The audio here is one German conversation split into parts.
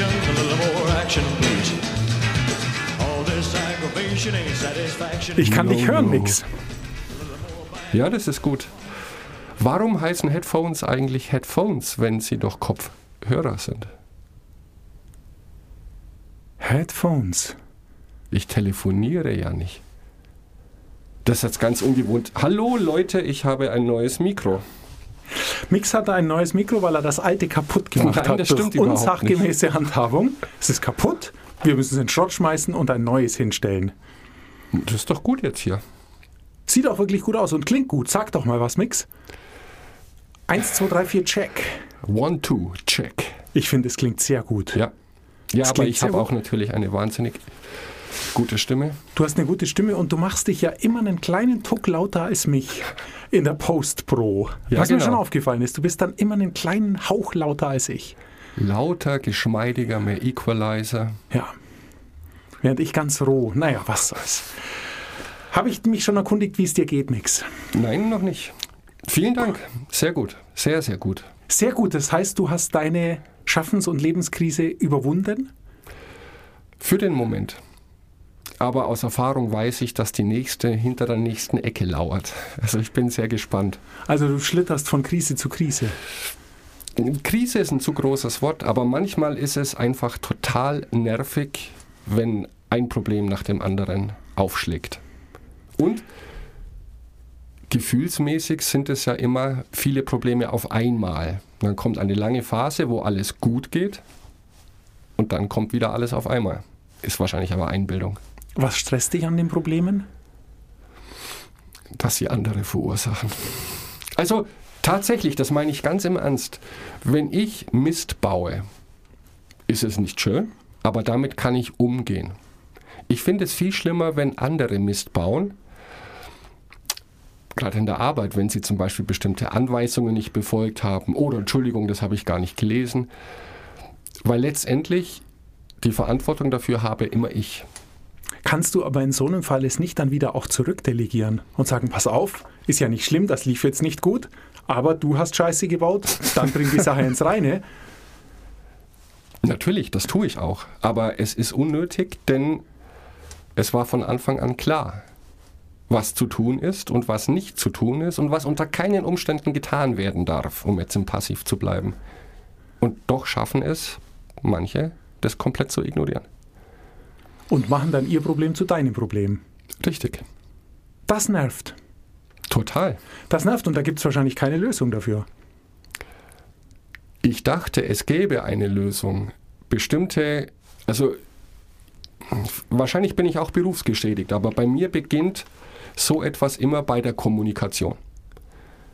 conversation, a little more action, please. All this aggravation ain't satisfaction. Ich kann No, dich hören, no. Mix. Ja, das ist gut. Warum heißen Headphones eigentlich Headphones, wenn sie doch Kopfhörer sind? Headphones. Ich telefoniere ja nicht. Das ist jetzt ganz ungewohnt. Hallo Leute, ich habe ein neues Mikro. Mix hatte ein neues Mikro, weil er das alte kaputt gemacht Nein, hat. das durch stimmt überhaupt unsachgemäße Handhabung. Es ist kaputt. Wir müssen es in den Schrott schmeißen und ein neues hinstellen. Das ist doch gut jetzt hier. Sieht auch wirklich gut aus und klingt gut. Sag doch mal was, Mix. Eins, zwei, drei, vier, check. One, two, check. Ich finde, es klingt sehr gut. Ja. Ja, aber ich habe auch natürlich eine wahnsinnig gute Stimme. Du hast eine gute Stimme und du machst dich ja immer einen kleinen Tuck lauter als mich in der Post Pro. Ja, Was mir genau. schon aufgefallen ist, du bist dann immer einen kleinen Hauch lauter als ich. Lauter, geschmeidiger, mehr Equalizer. Ja. Während ich ganz roh. Naja, was soll's. Habe ich mich schon erkundigt, wie es dir geht, Mix? Nein, noch nicht. Vielen Dank. Sehr gut. Sehr, sehr gut. Sehr gut, das heißt, du hast deine Schaffens- und Lebenskrise überwunden? Für den Moment. Aber aus Erfahrung weiß ich, dass die nächste hinter der nächsten Ecke lauert. Also ich bin sehr gespannt. Also du schlitterst von Krise zu Krise. Krise ist ein zu großes Wort, aber manchmal ist es einfach total nervig, wenn ein Problem nach dem anderen aufschlägt. Und gefühlsmäßig sind es ja immer viele Probleme auf einmal. Dann kommt eine lange Phase, wo alles gut geht und dann kommt wieder alles auf einmal. Ist wahrscheinlich aber Einbildung, Was stresst dich an den Problemen? dass sie andere verursachen. Also tatsächlich, das meine ich ganz im Ernst, wenn ich Mist baue, ist es nicht schön, aber damit kann ich umgehen. Ich finde es viel schlimmer, wenn andere Mist bauen, gerade in der Arbeit, wenn sie zum Beispiel bestimmte Anweisungen nicht befolgt haben oder Entschuldigung, das habe ich gar nicht gelesen, weil letztendlich die Verantwortung dafür habe immer ich. Kannst du aber in so einem Fall es nicht dann wieder auch zurückdelegieren und sagen, pass auf, ist ja nicht schlimm, das lief jetzt nicht gut, aber du hast Scheiße gebaut, dann bring die Sache ins Reine. Natürlich, das tue ich auch. Aber es ist unnötig, denn es war von Anfang an klar, was zu tun ist und was nicht zu tun ist und was unter keinen Umständen getan werden darf, um jetzt im Passiv zu bleiben. Und doch schaffen es manche, das komplett zu ignorieren. Und machen dann ihr Problem zu deinem Problem. Richtig. Das nervt. Total. Das nervt und da gibt es wahrscheinlich keine Lösung dafür. Ich dachte, es gäbe eine Lösung. Bestimmte, also wahrscheinlich bin ich auch berufsgeschädigt, aber bei mir beginnt so etwas immer bei der Kommunikation.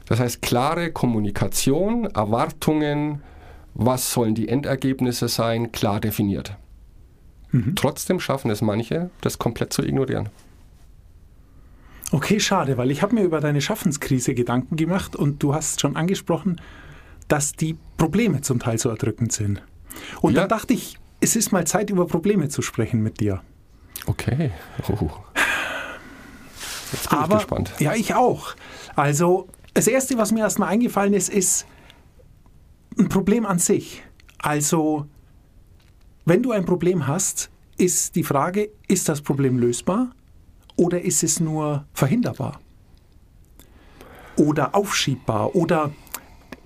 Das heißt, klare Kommunikation, Erwartungen, was sollen die Endergebnisse sein, klar definiert. Trotzdem schaffen es manche, das komplett zu ignorieren. Okay, schade, weil ich habe mir über deine Schaffenskrise Gedanken gemacht und du hast schon angesprochen, dass die Probleme zum Teil so erdrückend sind. Und Ja. dann dachte ich, es ist mal Zeit, über Probleme zu sprechen mit dir. Okay. Oh. Jetzt bin Aber ich gespannt. ja, ich auch. Also das erste, was mir erstmal eingefallen ist, ist ein Problem an sich. Also wenn du ein Problem hast, ist die Frage, ist das Problem lösbar oder ist es nur verhinderbar? Oder aufschiebbar oder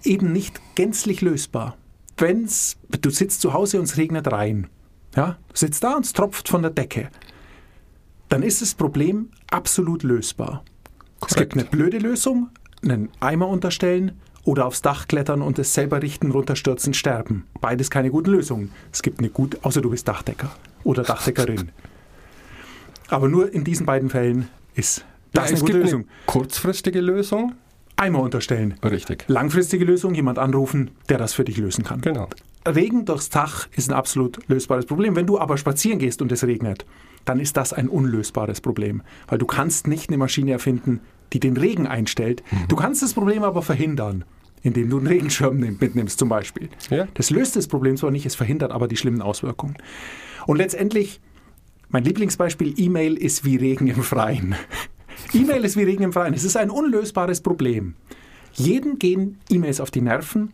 eben nicht gänzlich lösbar. Wenn's, du sitzt zu Hause und es regnet rein. Ja, du sitzt da und es tropft von der Decke dann ist das Problem absolut lösbar. Es gibt eine blöde Lösung, einen Eimer unterstellen oder aufs Dach klettern und es selber richten, runterstürzen, sterben. Beides keine guten Lösungen. Es gibt eine gute, außer du bist Dachdecker oder Dachdeckerin. Aber nur in diesen beiden Fällen ist das Ja, eine es gute gibt Lösung. eine kurzfristige Lösung. Eimer unterstellen. Richtig. Langfristige Lösung, jemand anrufen, der das für dich lösen kann. Genau. Regen durchs Dach ist ein absolut lösbares Problem. Wenn du aber spazieren gehst und es regnet, dann ist das ein unlösbares Problem. Weil du kannst nicht eine Maschine erfinden, die den Regen einstellt. Du kannst das Problem aber verhindern, indem du einen Regenschirm nimm- mitnimmst zum Beispiel. Ja. Das löst das Problem zwar nicht, es verhindert aber die schlimmen Auswirkungen. Und letztendlich, mein Lieblingsbeispiel, E-Mail ist wie Regen im Freien. E-Mail ist wie Regen im Freien. Es ist ein unlösbares Problem. Jeden gehen E-Mails auf die Nerven,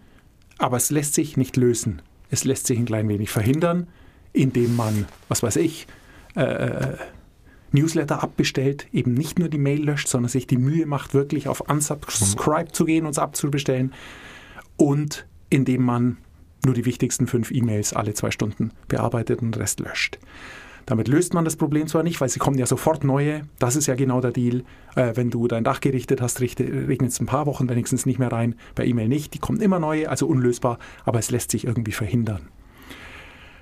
aber es lässt sich nicht lösen. es lässt sich ein klein wenig verhindern, indem man, was weiß ich, äh, Newsletter abbestellt, eben nicht nur die Mail löscht, sondern sich die Mühe macht, wirklich auf Unsubscribe zu gehen und es abzubestellen. Und indem man nur die wichtigsten fünf E-Mails alle zwei Stunden bearbeitet und den Rest löscht. Damit löst man das Problem zwar nicht, weil sie kommen ja sofort neue. Das ist ja genau der Deal. Äh, wenn du dein Dach gerichtet hast, regnet es ein paar Wochen wenigstens nicht mehr rein. Bei E-Mail nicht. Die kommen immer neue, also unlösbar, aber es lässt sich irgendwie verhindern.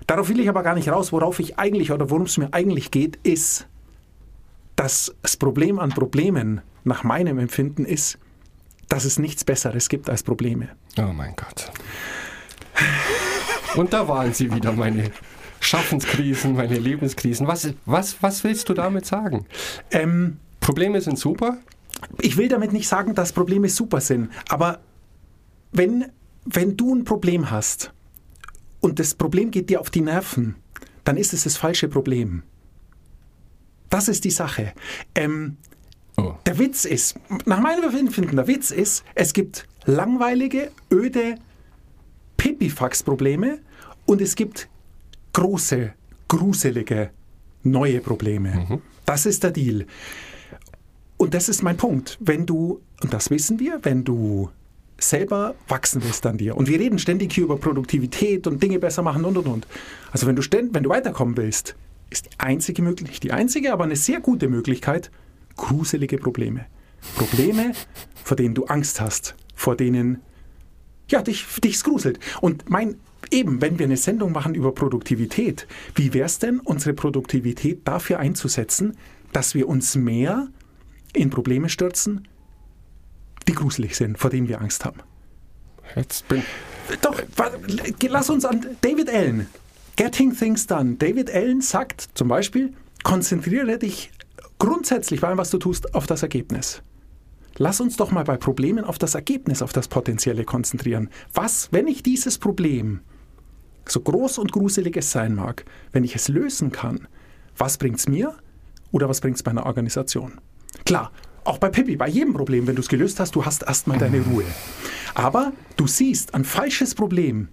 Darauf will ich aber gar nicht raus. Worauf ich eigentlich oder worum es mir eigentlich geht, ist, dass das Problem an Problemen nach meinem Empfinden ist, dass es nichts Besseres gibt als Probleme. Oh mein Gott. Und da waren sie wieder, meine Schaffenskrisen, meine Lebenskrisen. Was, was, was willst du damit sagen? Ähm, Probleme sind super? ich will damit nicht sagen, dass Probleme super sind, aber wenn, wenn du ein Problem hast und das Problem geht dir auf die Nerven, dann ist es das falsche Problem. Das ist die Sache. Ähm, Oh. der Witz ist, nach meinem Empfinden, der Witz ist, es gibt langweilige, öde Pipifax-Probleme und es gibt große, gruselige, neue Probleme. Das ist der Deal. Und das ist mein Punkt. Wenn du, und das wissen wir, wenn du selber wachsen willst an dir. Und wir reden ständig hier über Produktivität und Dinge besser machen und und und. Also wenn du ständ, wenn du weiterkommen willst, ist die einzige Möglichkeit, nicht die einzige, aber eine sehr gute Möglichkeit, gruselige Probleme. Probleme, vor denen du Angst hast, vor denen ja, dich, dich gruselt. Und mein, eben, wenn wir eine Sendung machen über Produktivität, wie wäre es denn, unsere Produktivität dafür einzusetzen, dass wir uns mehr in Probleme stürzen, die gruselig sind, vor denen wir Angst haben? Jetzt bin Doch, lass uns an David Allen. Getting Things Done. David Allen sagt zum Beispiel, konzentriere dich grundsätzlich bei allem, was du tust, auf das Ergebnis. Lass uns doch mal bei Problemen auf das Ergebnis, auf das Potenzielle konzentrieren. Was, wenn ich dieses Problem, so groß und gruselig es sein mag, wenn ich es lösen kann, was bringt es mir oder was bringt es meiner Organisation? Klar, auch bei Pippi, bei jedem Problem, wenn du es gelöst hast, du hast erstmal deine Ruhe. Aber du siehst, ein falsches Problem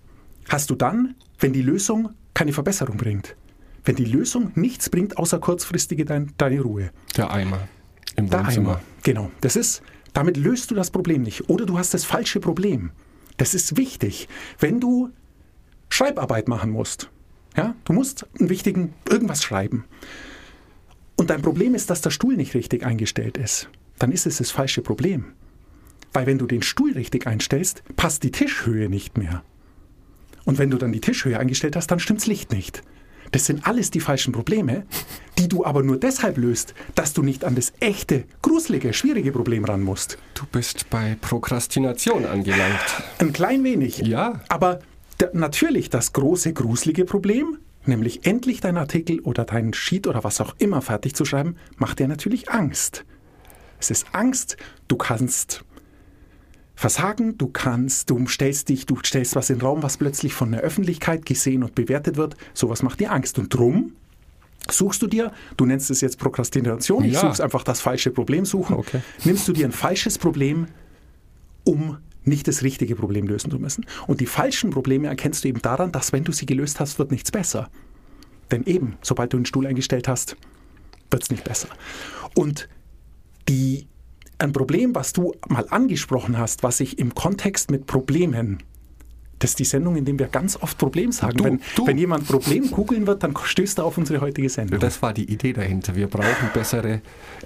hast du dann, wenn die Lösung keine Verbesserung bringt. Wenn die Lösung nichts bringt, außer kurzfristige dein, deine Ruhe. der Eimer im Der Wohnzimmer. Eimer. Genau. Das ist, damit löst du das Problem nicht. Oder du hast das falsche Problem. Das ist wichtig. Wenn du Schreibarbeit machen musst, ja, du musst einen wichtigen, irgendwas schreiben. Und dein Problem ist, dass der Stuhl nicht richtig eingestellt ist. Dann ist es das falsche Problem. Weil wenn du den Stuhl richtig einstellst, passt die Tischhöhe nicht mehr. Und wenn du dann die Tischhöhe eingestellt hast, dann stimmt's Licht nicht. Das sind alles die falschen Probleme, die du aber nur deshalb löst, dass du nicht an das echte, gruselige, schwierige Problem ran musst. Du bist bei Prokrastination angelangt. Ein klein wenig. Ja. Aber natürlich das große, gruselige Problem, nämlich endlich deinen Artikel oder deinen Sheet oder was auch immer fertig zu schreiben, macht dir natürlich Angst. Es ist Angst, du kannst versagen, du kannst, du stellst dich, du stellst was in den Raum, was plötzlich von der Öffentlichkeit gesehen und bewertet wird. Sowas macht dir Angst. Und drum suchst du dir, du nennst es jetzt Prokrastination, ich Ja. suche einfach das falsche Problem suchen, Okay. nimmst du dir ein falsches Problem, um nicht das richtige Problem lösen zu müssen. Und die falschen Probleme erkennst du eben daran, dass wenn du sie gelöst hast, wird nichts besser. Denn eben, sobald du einen Stuhl eingestellt hast, wird es nicht besser. Und die, ein Problem, was du mal angesprochen hast, was ich im Kontext mit Problemen, das ist die Sendung, in der wir ganz oft Problem sagen. Du, wenn, du. wenn jemand Problem googeln wird, dann stößt er auf unsere heutige Sendung. Das war die Idee dahinter. Wir brauchen bessere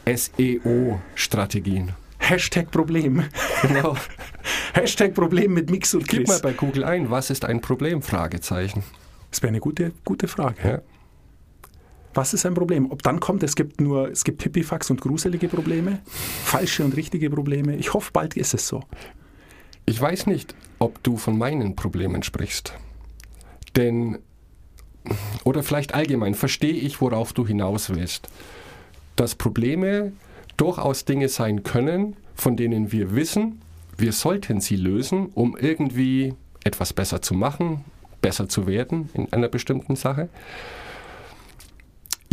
SEO-Strategien. Hashtag Problem. Genau. Hashtag Problem mit Mix und Gib mal Chris. bei Google ein, was ist ein Problem? Fragezeichen. Das wäre eine gute, gute Frage. Ja. Was ist ein Problem? Ob dann kommt, es gibt nur, es gibt Pipifax und gruselige Probleme, falsche und richtige Probleme. Ich hoffe, bald ist es so. Ich weiß nicht, ob du von meinen Problemen sprichst. Denn, oder vielleicht allgemein, verstehe ich, worauf du hinaus willst. Dass Probleme durchaus Dinge sein können, von denen wir wissen, wir sollten sie lösen, um irgendwie etwas besser zu machen, besser zu werden in einer bestimmten Sache.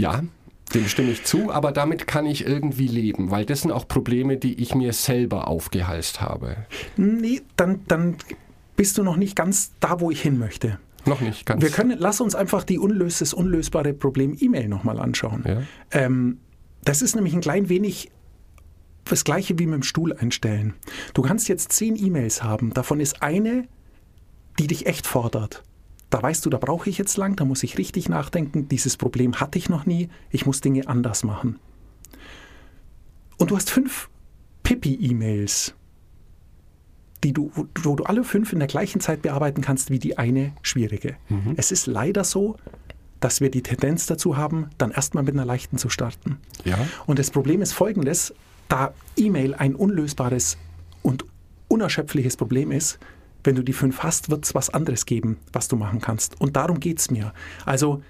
Ja, dem stimme ich zu, aber damit kann ich irgendwie leben, weil das sind auch Probleme, die ich mir selber aufgehalst habe. Nee, dann, dann bist du noch nicht ganz da, wo ich hin möchte. Noch nicht ganz. Wir können, lass uns einfach die unlös, das unlösbare Problem E-Mail nochmal anschauen. Ja. Ähm, das ist nämlich ein klein wenig das gleiche wie mit dem Stuhl einstellen. Du kannst jetzt zehn E-Mails haben, davon ist eine, die dich echt fordert. Da weißt du, da brauche ich jetzt lang, da muss ich richtig nachdenken, dieses Problem hatte ich noch nie, ich muss Dinge anders machen. Und du hast fünf Pippi-E-Mails, die du, wo, du alle fünf in der gleichen Zeit bearbeiten kannst wie die eine schwierige. Es ist leider so, dass wir die Tendenz dazu haben, dann erstmal mit einer leichten zu starten. Ja. Und das Problem ist folgendes, da E-Mail ein unlösbares und unerschöpfliches Problem ist, wenn du die fünf hast, wird es was anderes geben, was du machen kannst. Und darum geht es mir. Also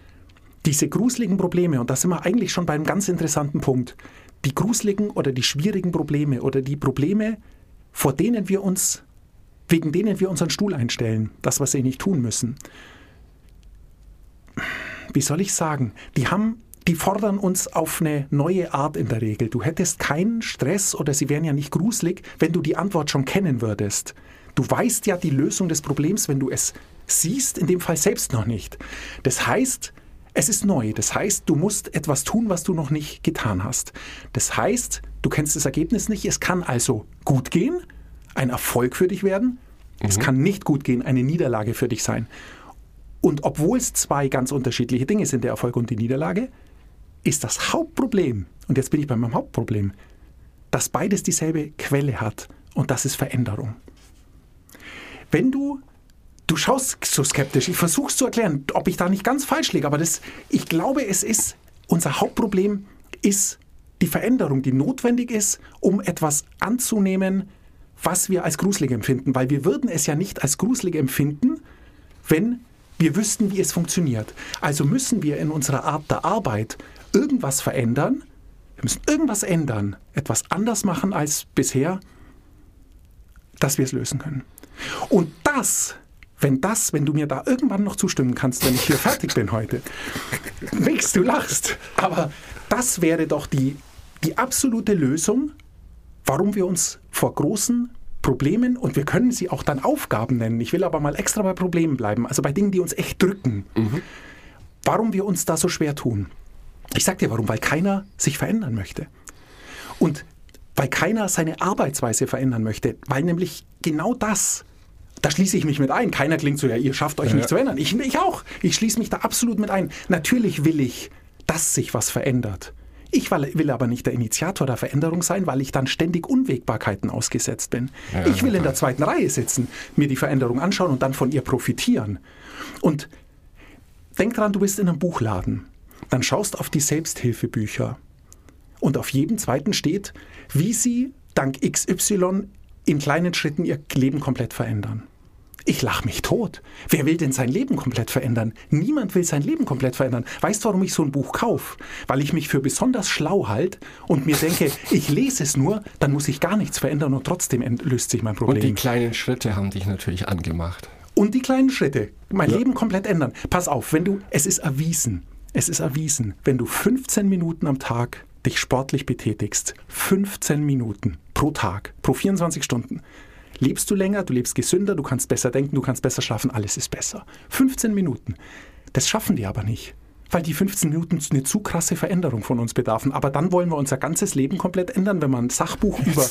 diese gruseligen Probleme, und da sind wir eigentlich schon bei einem ganz interessanten Punkt, die gruseligen oder die schwierigen Probleme oder die Probleme, vor denen wir uns, wegen denen wir unseren Stuhl einstellen, das, was sie nicht tun müssen. Wie soll ich sagen? Die haben, die fordern uns auf eine neue Art in der Regel. Du hättest keinen Stress oder sie wären ja nicht gruselig, wenn du die Antwort schon kennen würdest. Du weißt ja die Lösung des Problems, wenn du es siehst, in dem Fall selbst noch nicht. Das heißt, es ist neu. Das heißt, du musst etwas tun, was du noch nicht getan hast. Das heißt, du kennst das Ergebnis nicht. Es kann also gut gehen, ein Erfolg für dich werden. Es kann nicht gut gehen, eine Niederlage für dich sein. Und obwohl es zwei ganz unterschiedliche Dinge sind, der Erfolg und die Niederlage, ist das Hauptproblem, und jetzt bin ich bei meinem Hauptproblem, dass beides dieselbe Quelle hat und das ist Veränderung. Wenn du, du schaust so skeptisch, ich versuche es zu erklären, ob ich da nicht ganz falsch liege, aber das, ich glaube, es ist, unser Hauptproblem ist die Veränderung, die notwendig ist, um etwas anzunehmen, was wir als gruselig empfinden, weil wir würden es ja nicht als gruselig empfinden, wenn wir wüssten, wie es funktioniert. Also müssen wir in unserer Art der Arbeit irgendwas verändern. Wir müssen irgendwas ändern, etwas anders machen als bisher, dass wir es lösen können. Und das, wenn das, wenn du mir da irgendwann noch zustimmen kannst, wenn ich hier fertig bin heute, nix, du lachst, aber das wäre doch die, die absolute Lösung, warum wir uns vor großen Problemen und wir können sie auch dann Aufgaben nennen. Ich will aber mal extra bei Problemen bleiben, also bei Dingen, die uns echt drücken. Warum wir uns da so schwer tun. Ich sag dir warum, weil keiner sich verändern möchte. Und weil keiner seine Arbeitsweise verändern möchte, weil nämlich genau das, da schließe ich mich mit ein. Keiner klingt so, ja, ihr schafft euch nicht zu ändern. Ich, ich auch. Ich schließe mich da absolut mit ein. Natürlich will ich, dass sich was verändert. Ich will aber nicht der Initiator der Veränderung sein, weil ich dann ständig Unwägbarkeiten ausgesetzt bin. ich will in der zweiten Reihe sitzen, mir die Veränderung anschauen und dann von ihr profitieren. Und denk dran, du bist in einem Buchladen. Dann schaust auf die Selbsthilfebücher. Und auf jedem zweiten steht, wie sie dank XY in kleinen Schritten ihr Leben komplett verändern. Ich lach mich tot. Wer will denn sein Leben komplett verändern? Niemand will sein Leben komplett verändern. Weißt du, warum ich so ein Buch kaufe? Weil ich mich für besonders schlau halte und mir denke, ich lese es nur, dann muss ich gar nichts verändern und trotzdem löst sich mein Und die Problem. kleinen Schritte haben dich natürlich angemacht. Und die kleinen Schritte. Mein Leben komplett ändern. Pass auf, wenn du, es ist erwiesen, es ist erwiesen, wenn du 15 Minuten am Tag dich sportlich betätigst, 15 Minuten pro Tag, pro 24 Stunden, lebst du länger, du lebst gesünder, du kannst besser denken, du kannst besser schlafen, alles ist besser. 15 Minuten. Das schaffen wir aber nicht. Weil die 15 Minuten eine zu krasse Veränderung von uns bedarfen. Aber dann wollen wir unser ganzes Leben komplett ändern, wenn man ein Sachbuch über.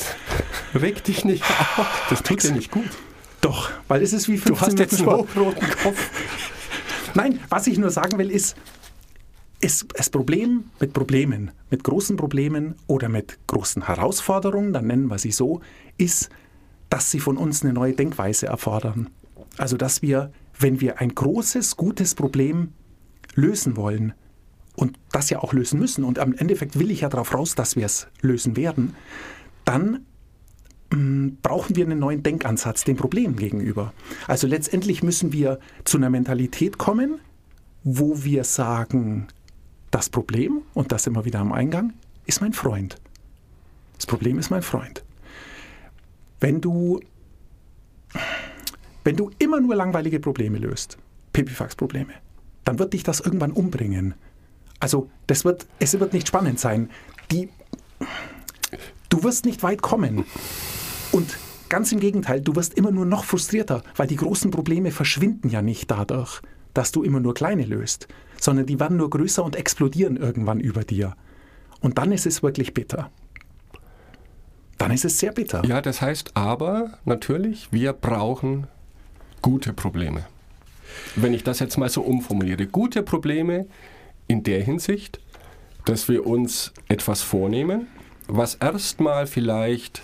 Reg dich nicht auf. Das tut dir nicht gut. Doch, weil es ist wie 15 Du hast jetzt einen Minuten hochroten Kopf. Nein, was ich nur sagen will, ist, ist das Problem mit Problemen, mit großen Problemen oder mit großen Herausforderungen, dann nennen wir sie so, ist, dass sie von uns eine neue Denkweise erfordern. Also, dass wir, wenn wir ein großes, gutes Problem lösen wollen und das ja auch lösen müssen, und am Endeffekt will ich ja darauf raus, dass wir es lösen werden, dann mh, brauchen wir einen neuen Denkansatz dem Problem gegenüber. Also letztendlich müssen wir zu einer Mentalität kommen, wo wir sagen, das Problem, und das immer wieder am Eingang, ist mein Freund. Das Problem ist mein Freund. Wenn du, wenn du immer nur langweilige Probleme löst, Pipifax-Probleme, dann wird dich das irgendwann umbringen. Also das wird, es wird nicht spannend sein. Die, du wirst nicht weit kommen. Und ganz im Gegenteil, du wirst immer nur noch frustrierter, weil die großen Probleme verschwinden ja nicht dadurch, dass du immer nur kleine löst, sondern die werden nur größer und explodieren irgendwann über dir. Und dann ist es wirklich bitter. Dann ist es sehr bitter. Ja, das heißt aber natürlich, wir brauchen gute Probleme. Wenn ich das jetzt mal so umformuliere, gute Probleme in der Hinsicht, dass wir uns etwas vornehmen, was erstmal vielleicht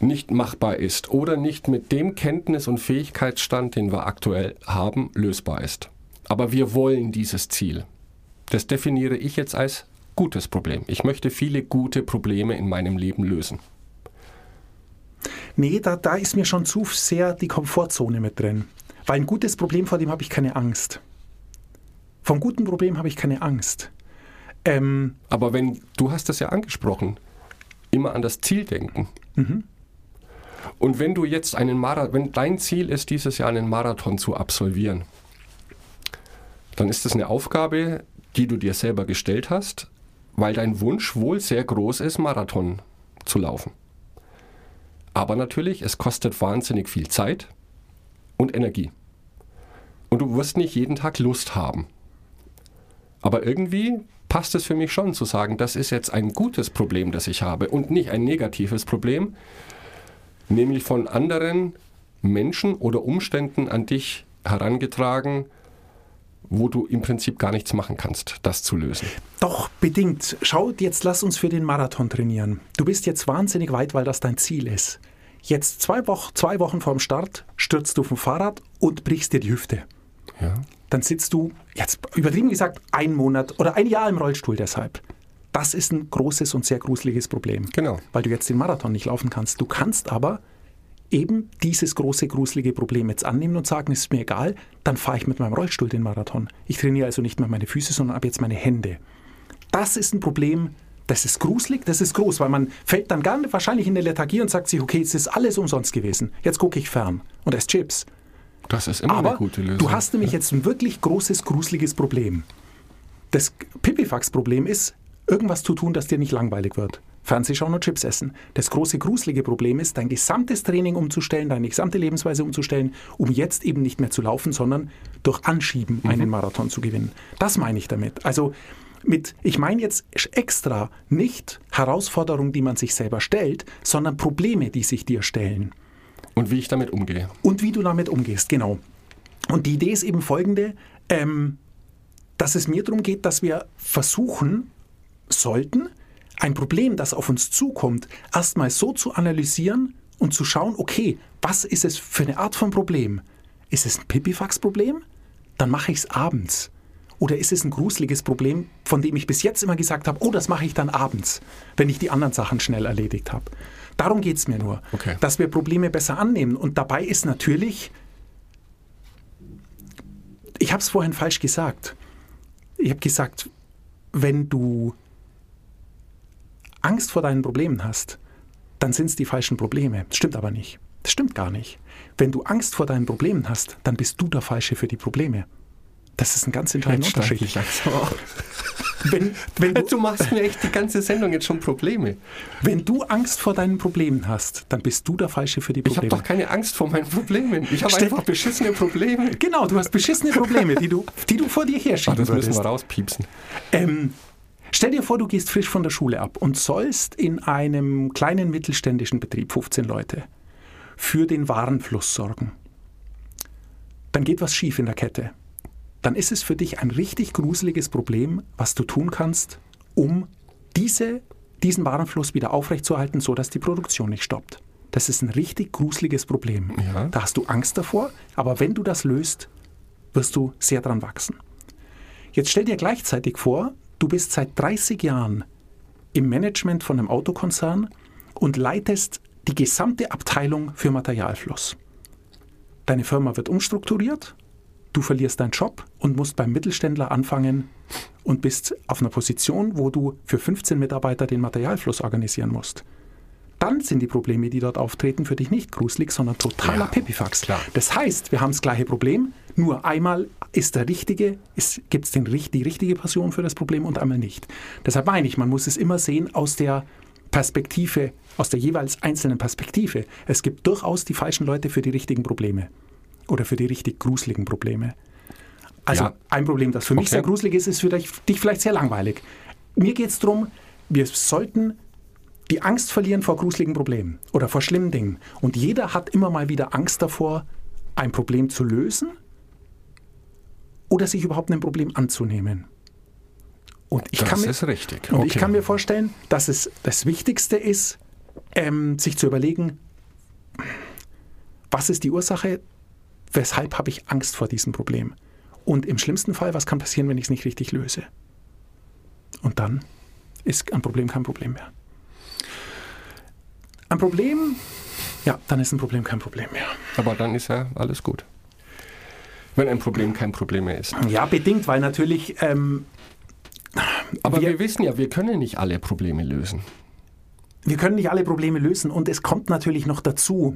nicht machbar ist oder nicht mit dem Kenntnis- und Fähigkeitsstand, den wir aktuell haben, lösbar ist. Aber wir wollen dieses Ziel. Das definiere ich jetzt als gutes Problem. Ich möchte viele gute Probleme in meinem Leben lösen. Nee, da, da ist mir schon zu sehr die Komfortzone mit drin. Weil ein gutes Problem, vor dem habe ich keine Angst. Vom guten Problem habe ich keine Angst. Ähm, Aber wenn, du hast das ja angesprochen, immer an das Ziel denken. Und wenn du jetzt einen Marathon, wenn dein Ziel ist, dieses Jahr einen Marathon zu absolvieren, dann ist das eine Aufgabe, die du dir selber gestellt hast, weil dein Wunsch wohl sehr groß ist, Marathon zu laufen. Aber natürlich, es kostet wahnsinnig viel Zeit und Energie. Und du wirst nicht jeden Tag Lust haben. Aber irgendwie passt es für mich schon zu sagen, das ist jetzt ein gutes Problem, das ich habe und nicht ein negatives Problem, nämlich von anderen Menschen oder Umständen an dich herangetragen, wo du im Prinzip gar nichts machen kannst, das zu lösen. Doch, bedingt. Schau, jetzt lass uns für den Marathon trainieren. Du bist jetzt wahnsinnig weit, weil das dein Ziel ist. Jetzt zwei, Wochen, zwei Wochen vorm Start stürzt du vom Fahrrad und brichst dir die Hüfte. Ja. Dann sitzt du, jetzt übertrieben gesagt, ein Monat oder ein Jahr im Rollstuhl deshalb. Das ist ein großes und sehr gruseliges Problem. Genau. Weil du jetzt den Marathon nicht laufen kannst. Du kannst aber eben dieses große, gruselige Problem jetzt annehmen und sagen, es ist mir egal, dann fahre ich mit meinem Rollstuhl den Marathon. Ich trainiere also nicht mehr meine Füße, sondern ab jetzt meine Hände. Das ist ein Problem, das ist gruselig, das ist groß, weil man fällt dann gar wahrscheinlich in eine Lethargie und sagt sich, okay, es ist alles umsonst gewesen. Jetzt gucke ich fern und esse Chips. Das ist immer Aber eine gute Lösung. du hast nämlich jetzt ein wirklich großes, gruseliges Problem. Das Pipifax-Problem ist, irgendwas zu tun, dass dir nicht langweilig wird. Fernseh schauen und Chips essen. Das große, gruselige Problem ist, dein gesamtes Training umzustellen, deine gesamte Lebensweise umzustellen, um jetzt eben nicht mehr zu laufen, sondern durch Anschieben einen Marathon zu gewinnen. Das meine ich damit. Also mit, ich meine jetzt extra nicht Herausforderungen, die man sich selber stellt, sondern Probleme, die sich dir stellen Und wie ich damit umgehe. und wie du damit umgehst, genau. Und die Idee ist eben folgende, ähm, dass es mir darum geht, dass wir versuchen sollten, ein Problem, das auf uns zukommt, erstmal so zu analysieren und zu schauen, okay, was ist es für eine Art von Problem? Ist es ein Pipifax-Problem? Dann mache ich es abends. Oder ist es ein gruseliges Problem, von dem ich bis jetzt immer gesagt habe, oh, das mache ich dann abends, wenn ich die anderen Sachen schnell erledigt habe. Darum geht es mir nur, Okay. dass wir Probleme besser annehmen. Und dabei ist natürlich, ich habe es vorhin falsch gesagt. Ich habe gesagt, wenn du Angst vor deinen Problemen hast, dann sind es die falschen Probleme. Das stimmt aber nicht. Das stimmt gar nicht. Wenn du Angst vor deinen Problemen hast, dann bist du der Falsche für die Probleme. Das ist ein ganz entscheidender Unterschied. ich. Wenn, wenn, du, Du machst mir echt die ganze Sendung jetzt schon Probleme. wenn du Angst vor deinen Problemen hast, dann bist du der Falsche für die Ich habe Probleme. doch keine Angst vor meinen Problemen. Ich habe einfach beschissene Probleme. genau, du hast beschissene Probleme, die du, die du vor dir Ah, herschieben das müssen wir rauspiepsen. Ähm, stell dir vor, du gehst frisch von der Schule ab und sollst in einem kleinen mittelständischen Betrieb, 15 Leute, für den Warenfluss sorgen. Dann geht was schief in der Kette. Dann ist es für dich ein richtig gruseliges Problem, was du tun kannst, um diese, diesen Warenfluss wieder aufrechtzuerhalten, sodass die Produktion nicht stoppt. Das ist ein richtig gruseliges Problem. Ja. Da hast du Angst davor, aber wenn du das löst, wirst du sehr dran wachsen. Jetzt stell dir gleichzeitig vor, du bist seit 30 Jahren im Management von einem Autokonzern und leitest die gesamte Abteilung für Materialfluss. Deine Firma wird umstrukturiert, du verlierst deinen Job und musst beim Mittelständler anfangen und bist auf einer Position, wo du für 15 Mitarbeiter den Materialfluss organisieren musst. Dann sind die Probleme, die dort auftreten, für dich nicht gruselig, sondern totaler Ja, Pipifax. klar. Das heißt, wir haben das gleiche Problem, nur einmal ist der richtige, gibt es die richtige Passion für das Problem und einmal nicht. Deshalb meine ich, man muss es immer sehen aus der Perspektive, aus der jeweils einzelnen Perspektive. Es gibt durchaus die falschen Leute für die richtigen Probleme oder für die richtig gruseligen Probleme. Also Ja. ein Problem, das für mich Okay. sehr gruselig ist, ist für dich, dich vielleicht sehr langweilig. Mir geht es darum, wir sollten die Angst verlieren vor gruseligen Problemen oder vor schlimmen Dingen. Und jeder hat immer mal wieder Angst davor, ein Problem zu lösen oder sich überhaupt einem Problem anzunehmen. Und ich Das kann mir, ist richtig. Und ich kann mir vorstellen, dass es das Wichtigste ist, ähm, sich zu überlegen, was ist die Ursache, weshalb habe ich Angst vor diesem Problem? Und im schlimmsten Fall, was kann passieren, wenn ich es nicht richtig löse? Und dann ist ein Problem kein Problem mehr. Ein Problem, ja, dann ist ein Problem kein Problem mehr. Aber dann ist ja alles gut. Wenn ein Problem kein Problem mehr ist. Ja, bedingt, weil natürlich ähm, Aber Wir- wir, wissen ja, wir können nicht alle Probleme lösen. wir können nicht alle Probleme lösen und es kommt natürlich noch dazu,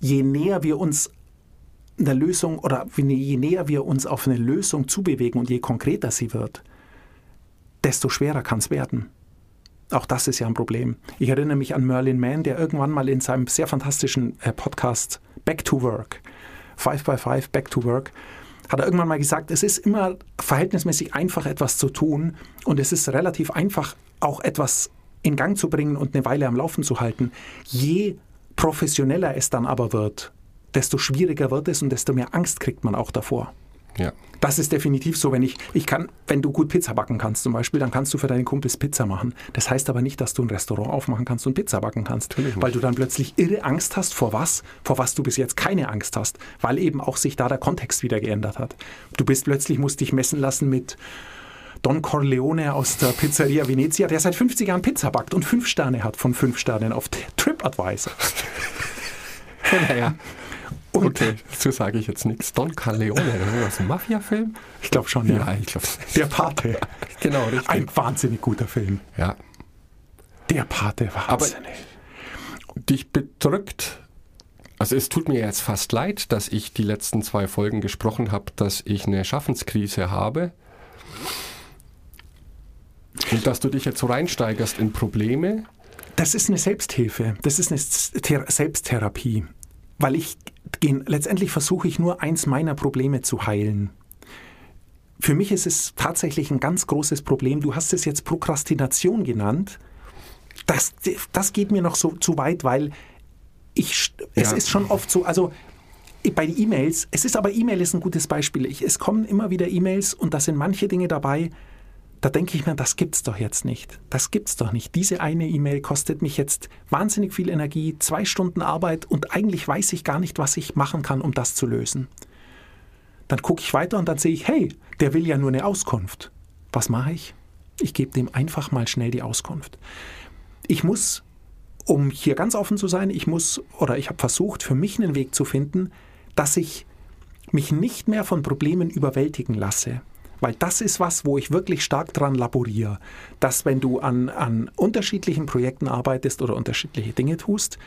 je näher wir uns einer Lösung oder je näher wir uns auf eine Lösung zubewegen und je konkreter sie wird, desto schwerer kann es werden. Auch das ist ja ein Problem. Ich erinnere mich an Merlin Mann, der irgendwann mal in seinem sehr fantastischen äh, Podcast Back to Work, 5 by 5 Back to Work, hat er irgendwann mal gesagt, es ist immer verhältnismäßig einfach, etwas zu tun und es ist relativ einfach, auch etwas in Gang zu bringen und eine Weile am Laufen zu halten. Je professioneller es dann aber wird, desto schwieriger wird es und desto mehr Angst kriegt man auch davor. Ja. Das ist definitiv so, wenn ich, ich kann, wenn du gut Pizza backen kannst zum Beispiel, dann kannst du für deine Kumpels Pizza machen. Das heißt aber nicht, dass du ein Restaurant aufmachen kannst und Pizza backen kannst. Weil du dann plötzlich irre Angst hast vor was, vor was du bis jetzt keine Angst hast, weil eben auch sich da der Kontext wieder geändert hat. Du bist plötzlich, musst dich messen lassen mit Don Corleone aus der Pizzeria Venezia, der seit 50 Jahren Pizza backt und fünf Sterne hat von fünf Sternen auf TripAdvisor. Naja. Okay, dazu sage ich jetzt nichts. Don Corleone, das ein Mafia-Film? Ich glaube schon, ja. Ja, ich glaube. Der Pate. Genau, richtig. Ein wahnsinnig guter Film. Ja. Der Pate, wahnsinnig. Dich bedrückt. Also es tut mir jetzt fast leid, dass ich die letzten zwei Folgen gesprochen habe, dass ich eine Schaffenskrise habe. Und dass du dich jetzt so reinsteigerst in Probleme. Das ist eine Selbsthilfe, das ist eine Thera Selbsttherapie, weil ich gen- letztendlich versuche ich nur eins meiner Probleme zu heilen. Für mich ist es tatsächlich ein ganz großes Problem. Du hast es jetzt Prokrastination genannt. Das, das geht mir noch so zu weit, weil ich, es Ja. ist schon oft so, also bei den E-Mails, es ist aber E-Mail ist ein gutes Beispiel. Ich, es kommen immer wieder E-Mails und da sind manche Dinge dabei, da denke ich mir, das gibt's doch jetzt nicht. Das gibt's doch nicht. Diese eine E-Mail kostet mich jetzt wahnsinnig viel Energie, zwei Stunden Arbeit und eigentlich weiß ich gar nicht, was ich machen kann, um das zu lösen. Dann gucke ich weiter und dann sehe ich, hey, der will ja nur eine Auskunft. Was mache ich? Ich gebe dem einfach mal schnell die Auskunft. Ich muss, um hier ganz offen zu sein, ich muss oder ich habe versucht, für mich einen Weg zu finden, dass ich mich nicht mehr von Problemen überwältigen lasse. Weil das ist was, wo ich wirklich stark dran laboriere. Dass wenn du an, an unterschiedlichen Projekten arbeitest oder unterschiedliche Dinge tust,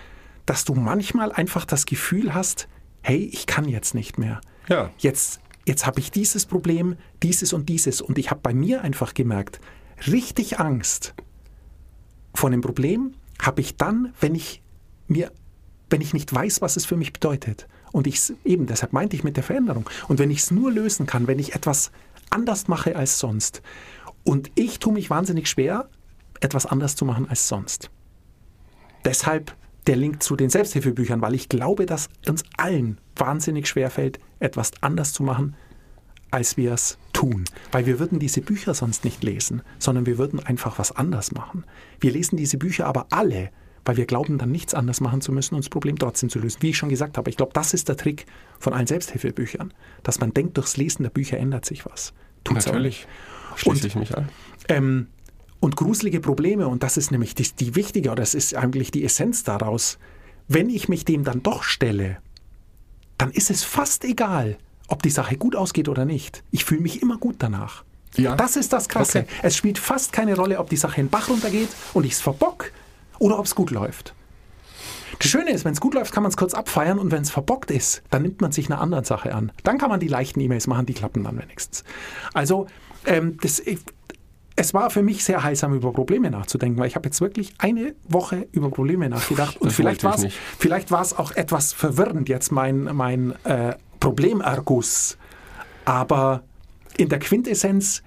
dass du manchmal einfach das Gefühl hast, hey, ich kann jetzt nicht mehr. Ja. Jetzt, jetzt habe ich dieses Problem, dieses und dieses. Und ich habe bei mir einfach gemerkt, richtig Angst vor einem Problem habe ich dann, wenn ich mir, wenn ich nicht weiß, was es für mich bedeutet. Und ich eben, deshalb meinte ich mit der Veränderung. Und wenn ich es nur lösen kann, wenn ich etwas anders mache als sonst. Und ich tue mich wahnsinnig schwer, etwas anders zu machen als sonst. Deshalb der Link zu den Selbsthilfebüchern, weil ich glaube, dass uns allen wahnsinnig schwer fällt, etwas anders zu machen, als wir es tun. Weil wir würden diese Bücher sonst nicht lesen, sondern wir würden einfach was anders machen. Wir lesen diese Bücher aber alle, weil wir glauben, dann nichts anders machen zu müssen und das Problem trotzdem zu lösen. Wie ich schon gesagt habe, ich glaube, das ist der Trick von allen Selbsthilfebüchern, dass man denkt, durchs Lesen der Bücher ändert sich was. Tut's Natürlich. Schließe ich mich an. Ähm, und gruselige Probleme, und das ist nämlich die, die wichtige, oder das ist eigentlich die Essenz daraus, wenn ich mich dem dann doch stelle, dann ist es fast egal, ob die Sache gut ausgeht oder nicht. Ich fühle mich immer gut danach. Ja. Das ist das Krasse. Okay. Es spielt fast keine Rolle, ob die Sache in den Bach runtergeht und ich es verbock oder ob es gut läuft. Das Schöne ist, wenn es gut läuft, kann man es kurz abfeiern und wenn es verbockt ist, dann nimmt man sich einer anderen Sache an. Dann kann man die leichten E-Mails machen, die klappen dann wenigstens. Also, ähm, das, ich, es war für mich sehr heilsam, über Probleme nachzudenken, weil ich habe jetzt wirklich eine Woche über Probleme nachgedacht. Und Das vielleicht war es vielleicht war's auch etwas verwirrend jetzt mein, mein äh, Problemerguss. Aber in der Quintessenz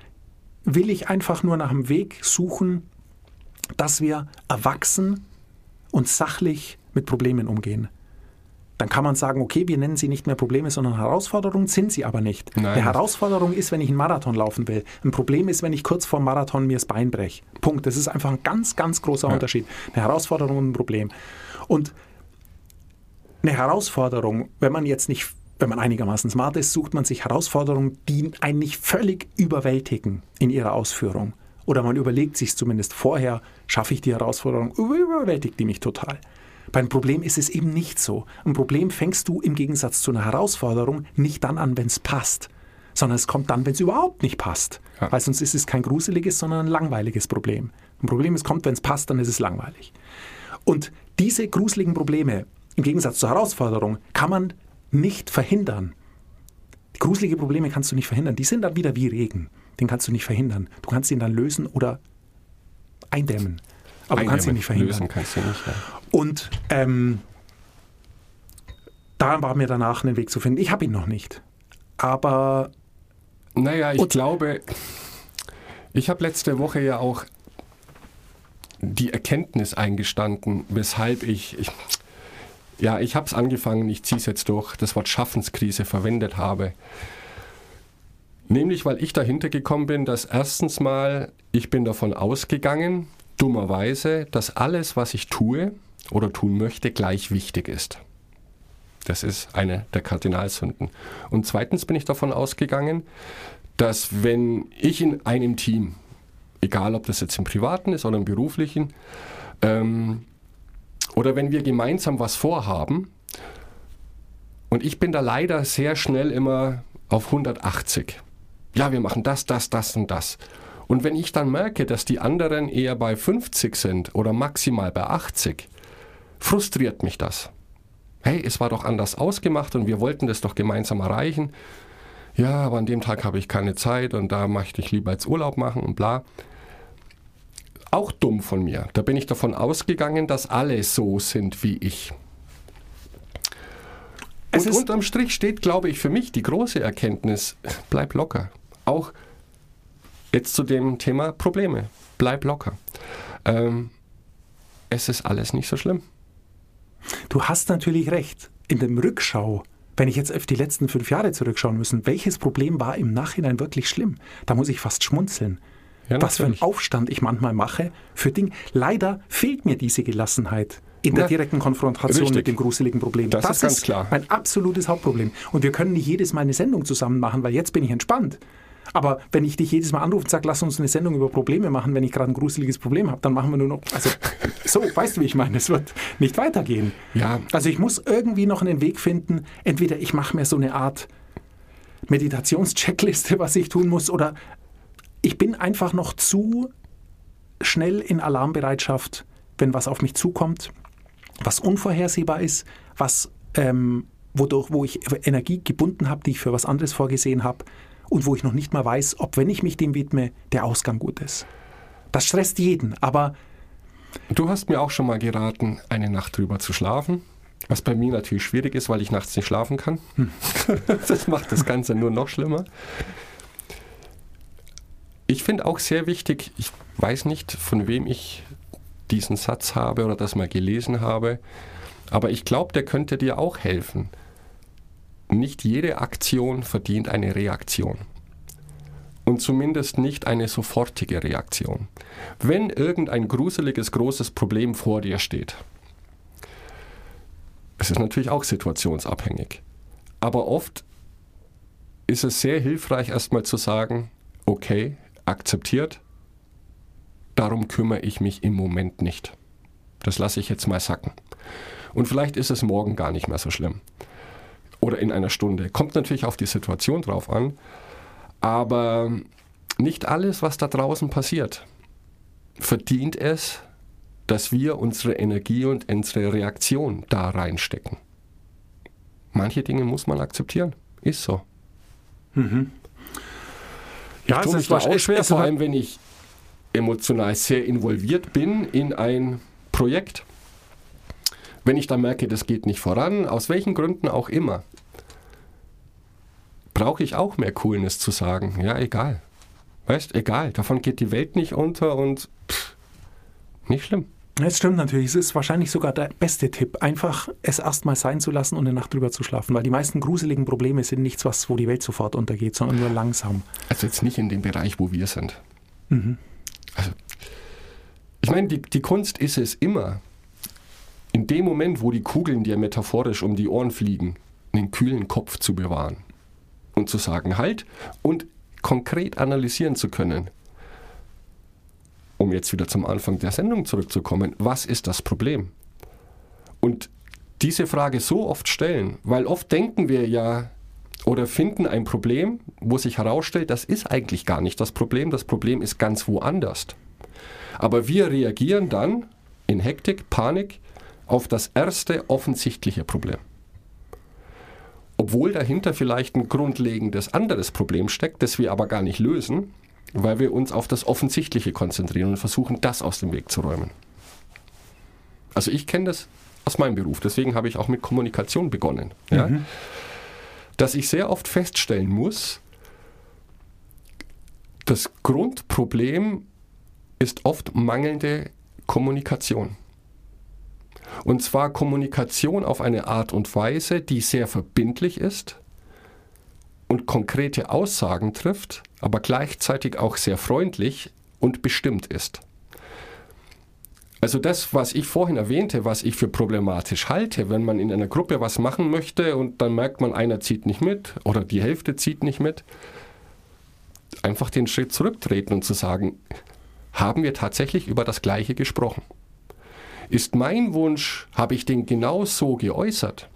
will ich einfach nur nach einem Weg suchen, dass wir erwachsen und sachlich mit Problemen umgehen. Dann kann man sagen, okay, wir nennen sie nicht mehr Probleme, sondern Herausforderungen, sind sie aber nicht. Nein. Eine Herausforderung ist, wenn ich einen Marathon laufen will. Ein Problem ist, wenn ich kurz vor dem Marathon mir das Bein breche. Punkt. Das ist einfach ein ganz, ganz großer Unterschied. Eine Herausforderung und ein Problem. Und eine Herausforderung, wenn man jetzt nicht, wenn man einigermaßen smart ist, sucht man sich Herausforderungen, die einen nicht völlig überwältigen in ihrer Ausführung. Oder man überlegt sich zumindest vorher, schaffe ich die Herausforderung, überwältigt die mich total. Beim Problem ist es eben nicht so. Ein Problem fängst du im Gegensatz zu einer Herausforderung nicht dann an, wenn es passt, sondern es kommt dann, wenn es überhaupt nicht passt. Ja. Weil sonst ist es kein gruseliges, sondern ein langweiliges Problem. Ein Problem ist, kommt, wenn es passt, dann ist es langweilig. Und diese gruseligen Probleme, im Gegensatz zur Herausforderung, kann man nicht verhindern. Die gruselige Probleme kannst du nicht verhindern. Die sind dann wieder wie Regen. Den kannst du nicht verhindern. Du kannst ihn dann lösen oder eindämmen. Aber du kannst ihn Eindämmen, nicht verhindern. Lösen kannst du nicht. Ja. Und ähm, da war mir danach einen Weg zu finden. Ich habe ihn noch nicht. Aber Naja, ich glaube, ich habe letzte Woche ja auch die Erkenntnis eingestanden, weshalb ich, ich ja, ich habe es angefangen, ich ziehe es jetzt durch, das Wort Schaffenskrise verwendet habe. Nämlich, weil ich dahinter gekommen bin, dass erstens mal, ich bin davon ausgegangen, dummerweise, dass alles, was ich tue oder tun möchte, gleich wichtig ist. Das ist eine der Kardinalsünden. Und zweitens bin ich davon ausgegangen, dass wenn ich in einem Team, egal ob das jetzt im privaten ist oder im beruflichen, ähm, oder wenn wir gemeinsam was vorhaben, und ich bin da leider sehr schnell immer auf 180. Ja, wir machen das, das, das und das. Und wenn ich dann merke, dass die anderen eher bei 50 sind oder maximal bei 80, frustriert mich das hey, es war doch anders ausgemacht und wir wollten das doch gemeinsam erreichen. Ja, aber an dem Tag habe ich keine Zeit und da möchte ich lieber jetzt Urlaub machen und bla. Auch dumm von mir. Da bin ich davon ausgegangen, dass alle so sind wie ich. Es und unterm Strich steht, glaube ich, für mich die große Erkenntnis, bleib locker. Auch jetzt zu dem Thema Probleme. Bleib locker. Ähm, es ist alles nicht so schlimm. du hast natürlich recht. In dem Rückschau, wenn ich jetzt auf die letzten fünf Jahre zurückschauen müssen, welches Problem war im Nachhinein wirklich schlimm? Da muss ich fast schmunzeln. Ja, Was für ein natürlich. Aufstand ich manchmal mache für Dinge. Leider fehlt mir diese Gelassenheit in der Ja, direkten Konfrontation richtig. mit dem gruseligen Problem. Das ist ganz klar. mein absolutes Hauptproblem. Und wir können nicht jedes Mal eine Sendung zusammen machen, weil jetzt bin ich entspannt. Aber wenn ich dich jedes Mal anrufe und sage, lass uns eine Sendung über Probleme machen, wenn ich gerade ein gruseliges Problem habe, dann machen wir nur noch. Also, so, weißt du, wie ich meine? Es wird nicht weitergehen. Ja. Also, ich muss irgendwie noch einen Weg finden. Entweder ich mache mir so eine Art Meditationscheckliste, was ich tun muss, oder ich bin einfach noch zu schnell in Alarmbereitschaft, wenn was auf mich zukommt, was unvorhersehbar ist, was ähm, wodurch, wo ich Energie gebunden habe, die ich für was anderes vorgesehen habe und wo ich noch nicht mal weiß, ob, wenn ich mich dem widme, der Ausgang gut ist. Das stresst jeden, aber Du hast mir auch schon mal geraten, eine Nacht drüber zu schlafen. Was bei mir natürlich schwierig ist, weil ich nachts nicht schlafen kann. Das macht das Ganze nur noch schlimmer. Ich finde auch sehr wichtig, ich weiß nicht, von wem ich diesen Satz habe oder das mal gelesen habe, aber ich glaube, der könnte dir auch helfen. Nicht jede Aktion verdient eine Reaktion. Und zumindest nicht eine sofortige Reaktion. Wenn irgendein gruseliges, großes Problem vor dir steht, es ist natürlich auch situationsabhängig, aber oft ist es sehr hilfreich, erstmal zu sagen, okay, akzeptiert, darum kümmere ich mich im Moment nicht. Das lasse ich jetzt mal sacken. Und vielleicht ist es morgen gar nicht mehr so schlimm. Oder in einer Stunde. Kommt natürlich auf die Situation drauf an. Aber nicht alles, was da draußen passiert, verdient es, dass wir unsere Energie und unsere Reaktion da reinstecken. Manche Dinge muss man akzeptieren. Ist so. ja, Ich tue mich da auch schwer, vor allem wenn ich emotional sehr involviert bin in ein Projekt, wenn ich dann merke, das geht nicht voran, aus welchen Gründen auch immer, brauche ich auch mehr Coolness zu sagen. Ja, egal. Weißt, egal. Davon geht die Welt nicht unter und pff, nicht schlimm. Es stimmt natürlich, es ist wahrscheinlich sogar der beste Tipp, einfach es erstmal sein zu lassen und eine Nacht drüber zu schlafen, weil die meisten gruseligen Probleme sind nichts, was, wo die Welt sofort untergeht, sondern nur langsam. Also jetzt nicht in dem Bereich, wo wir sind. Also, ich meine, die, die Kunst ist es immer, in dem Moment, wo die Kugeln dir metaphorisch um die Ohren fliegen, einen kühlen Kopf zu bewahren und zu sagen, halt und konkret analysieren zu können. Um jetzt wieder zum Anfang der Sendung zurückzukommen, was ist das Problem? Und diese Frage so oft stellen, weil oft denken wir ja oder finden ein Problem, wo sich herausstellt, das ist eigentlich gar nicht das Problem, das Problem ist ganz woanders. Aber wir reagieren dann in Hektik, Panik auf das erste offensichtliche Problem. Obwohl dahinter vielleicht ein grundlegendes anderes Problem steckt, das wir aber gar nicht lösen, weil wir uns auf das Offensichtliche konzentrieren und versuchen, das aus dem Weg zu räumen. Also ich kenne das aus meinem Beruf, deswegen habe ich auch mit Kommunikation begonnen. Ja? Dass ich sehr oft feststellen muss, das Grundproblem ist oft mangelnde Kommunikation. Und zwar Kommunikation auf eine Art und Weise, die sehr verbindlich ist und konkrete Aussagen trifft, aber gleichzeitig auch sehr freundlich und bestimmt ist. Also das, was ich vorhin erwähnte, was ich für problematisch halte, wenn man in einer Gruppe was machen möchte und dann merkt man, einer zieht nicht mit oder die Hälfte zieht nicht mit, einfach den Schritt zurücktreten und zu sagen, haben wir tatsächlich über das Gleiche gesprochen? Ist mein Wunsch, habe ich den genau so geäußert?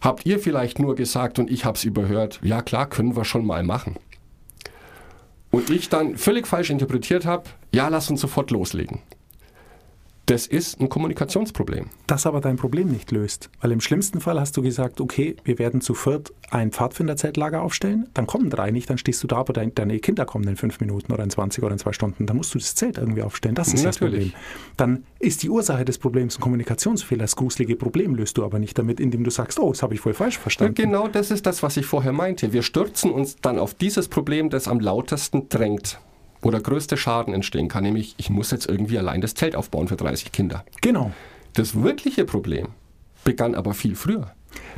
Habt ihr vielleicht nur gesagt und ich habe es überhört, ja klar, können wir schon mal machen. Und ich dann völlig falsch interpretiert habe, ja, lass uns sofort loslegen. Das ist ein Kommunikationsproblem. Das aber dein Problem nicht löst. Weil im schlimmsten Fall hast du gesagt, okay, wir werden zu viert ein Pfadfinderzeltlager aufstellen, dann kommen drei nicht, dann stehst du da, aber dein, deine Kinder kommen in fünf Minuten oder in 20 oder in zwei Stunden. Dann musst du das Zelt irgendwie aufstellen. Das ist das Natürlich. Problem. Dann ist die Ursache des Problems ein Kommunikationsfehler. Das gruselige Problem löst du aber nicht damit, indem du sagst, oh, das habe ich wohl falsch verstanden. genau das ist das, was ich vorher meinte. Wir stürzen uns dann auf dieses Problem, das am lautesten drängt, wo der größte Schaden entstehen kann, nämlich ich muss jetzt irgendwie allein das Zelt aufbauen für 30 Kinder. Genau. Das wirkliche Problem begann aber viel früher.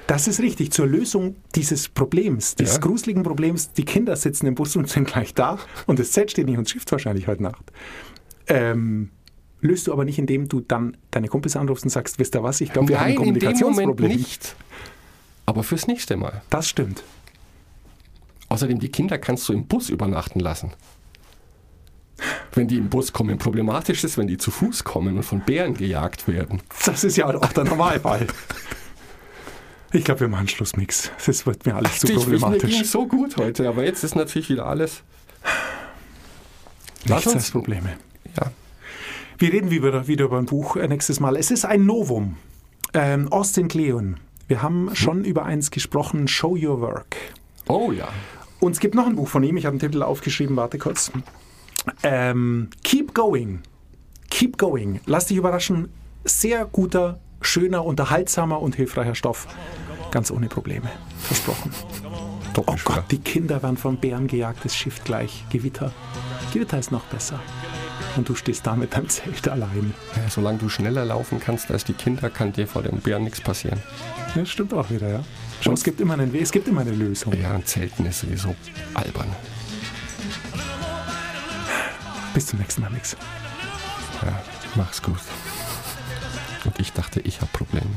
Das ist richtig. Zur Lösung dieses Problems, dieses Ja. gruseligen Problems, die Kinder sitzen im Bus und sind gleich da und das Zelt steht nicht und schifft wahrscheinlich heute Nacht. Ähm, löst du aber nicht, indem du dann deine Kumpels anrufst und sagst, wisst ihr was, ich glaube, wir haben ein Nein, in dem Moment Kommunikationsproblem. nicht. Aber fürs nächste Mal. Das stimmt. Außerdem, die Kinder kannst du im Bus übernachten lassen. Wenn die im Bus kommen, problematisch ist, wenn die zu Fuß kommen und von Bären gejagt werden. Das ist ja auch der Normalfall. Ich glaube, wir machen Schlussmix. Das wird mir alles zu Ich- ich- Mir ging problematisch. so gut heute, aber jetzt ist natürlich wieder alles. Nichts uns- als Probleme. Ja. Wir reden wieder, wieder über ein Buch äh, nächstes Mal. Es ist ein Novum. Ähm, Austin Kleon. Wir haben Mhm. schon über eins gesprochen, Show Your Work. Oh ja. Und es gibt noch ein Buch von ihm, ich habe den Titel aufgeschrieben, warte kurz. Ähm, Keep Going. Keep Going. Lass dich überraschen. Sehr guter, schöner, unterhaltsamer und hilfreicher Stoff. Ganz ohne Probleme. Versprochen. Oh Gott, die Kinder werden von Bären gejagt, das Schiff gleich. Gewitter. Gewitter ist noch besser. Und du stehst da mit deinem Zelt allein. Ja, solange du schneller laufen kannst als die Kinder, kann dir vor den Bären nichts passieren. Ja, stimmt auch wieder, ja. Schau, es gibt immer einen Weg, es gibt immer eine Lösung. Ja, ein Zelten ist sowieso albern. Bis zum nächsten Mal, Mix. Ja, mach's gut. Und ich dachte, ich habe Probleme.